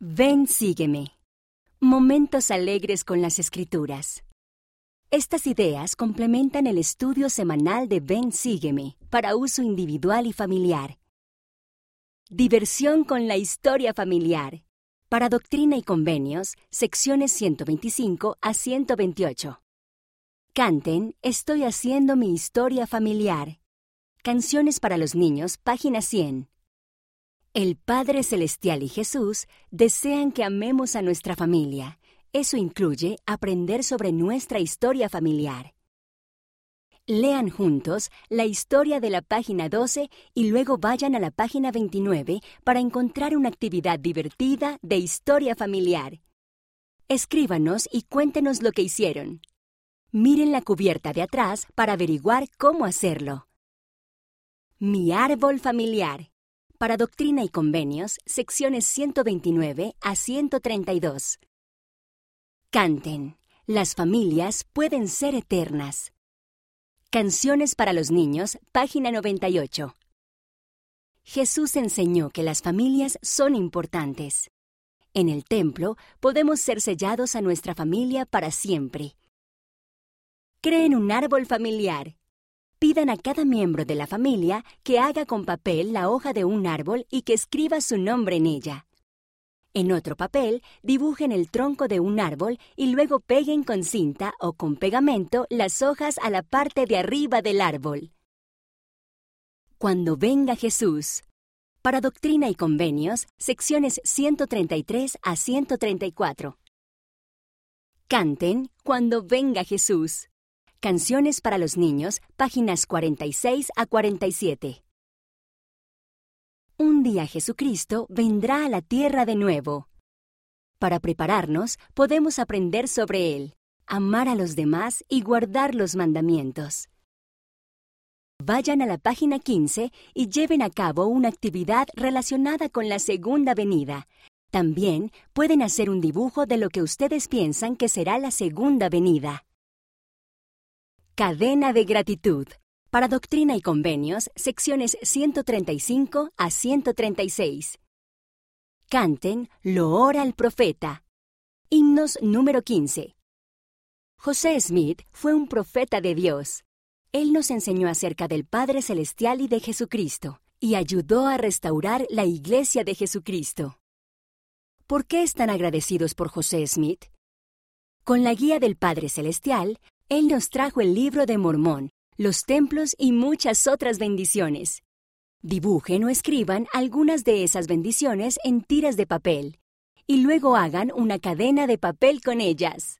Ven, sígueme. Momentos alegres con las escrituras. Estas ideas complementan el estudio semanal de Ven, sígueme para uso individual y familiar. Diversión con la historia familiar. Para Doctrina y Convenios, secciones 125 a 128. Canten, estoy haciendo mi historia familiar. Canciones para los niños, página 100. El Padre Celestial y Jesús desean que amemos a nuestra familia. Eso incluye aprender sobre nuestra historia familiar. Lean juntos la historia de la página 12 y luego vayan a la página 29 para encontrar una actividad divertida de historia familiar. Escríbanos y cuéntenos lo que hicieron. Miren la cubierta de atrás para averiguar cómo hacerlo. Mi árbol familiar. Para Doctrina y Convenios, secciones 129 a 132. Canten. Las familias pueden ser eternas. Canciones para los niños, página 98. Jesús enseñó que las familias son importantes. En el templo podemos ser sellados a nuestra familia para siempre. Creen un árbol familiar. Pidan a cada miembro de la familia que haga con papel la hoja de un árbol y que escriba su nombre en ella. En otro papel, dibujen el tronco de un árbol y luego peguen con cinta o con pegamento las hojas a la parte de arriba del árbol. Cuando venga Jesús. Para Doctrina y Convenios, secciones 133 a 134. Canten Cuando venga Jesús. Canciones para los niños, páginas 46 a 47. Un día Jesucristo vendrá a la tierra de nuevo. Para prepararnos, podemos aprender sobre Él, amar a los demás y guardar los mandamientos. Vayan a la página 15 y lleven a cabo una actividad relacionada con la segunda venida. También pueden hacer un dibujo de lo que ustedes piensan que será la segunda venida. Cadena de gratitud. Para Doctrina y Convenios, secciones 135 a 136. Canten Lo ora el profeta. Himnos número 15. José Smith fue un profeta de Dios. Él nos enseñó acerca del Padre Celestial y de Jesucristo, y ayudó a restaurar la Iglesia de Jesucristo. ¿Por qué están agradecidos por José Smith? Con la guía del Padre Celestial, él nos trajo el libro de Mormón, los templos y muchas otras bendiciones. Dibujen o escriban algunas de esas bendiciones en tiras de papel y luego hagan una cadena de papel con ellas.